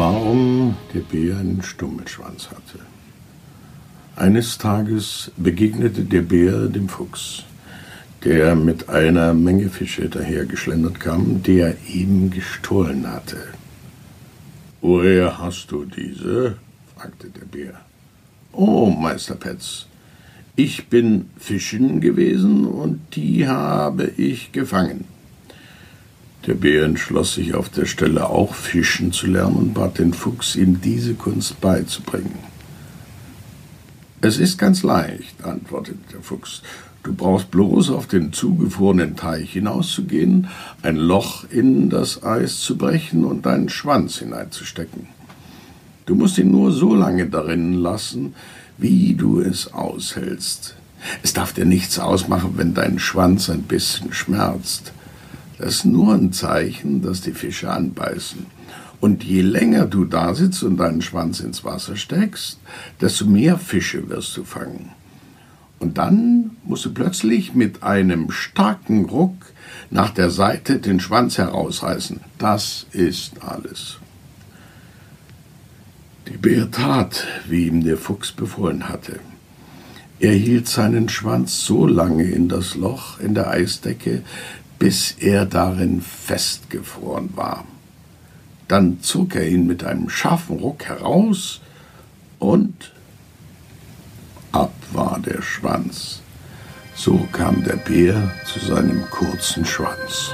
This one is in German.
Warum der Bär einen Stummelschwanz hatte. Eines Tages begegnete der Bär dem Fuchs, der mit einer Menge Fische dahergeschlendert kam, die er eben gestohlen hatte. Woher hast du diese? fragte der Bär. Oh, Meister Petz, ich bin fischen gewesen und die habe ich gefangen. Der Bär entschloss sich auf der Stelle auch fischen zu lernen und bat den Fuchs, ihm diese Kunst beizubringen. Es ist ganz leicht, antwortete der Fuchs. Du brauchst bloß auf den zugefrorenen Teich hinauszugehen, ein Loch in das Eis zu brechen und deinen Schwanz hineinzustecken. Du musst ihn nur so lange darin lassen, wie du es aushältst. Es darf dir nichts ausmachen, wenn dein Schwanz ein bisschen schmerzt. Das ist nur ein Zeichen, dass die Fische anbeißen. Und je länger du da sitzt und deinen Schwanz ins Wasser steckst, desto mehr Fische wirst du fangen. Und dann musst du plötzlich mit einem starken Ruck nach der Seite den Schwanz herausreißen. Das ist alles. Die Bär tat, wie ihm der Fuchs befohlen hatte. Er hielt seinen Schwanz so lange in das Loch in der Eisdecke, bis er darin festgefroren war. Dann zog er ihn mit einem scharfen Ruck heraus und ab war der Schwanz. So kam der Bär zu seinem kurzen Schwanz.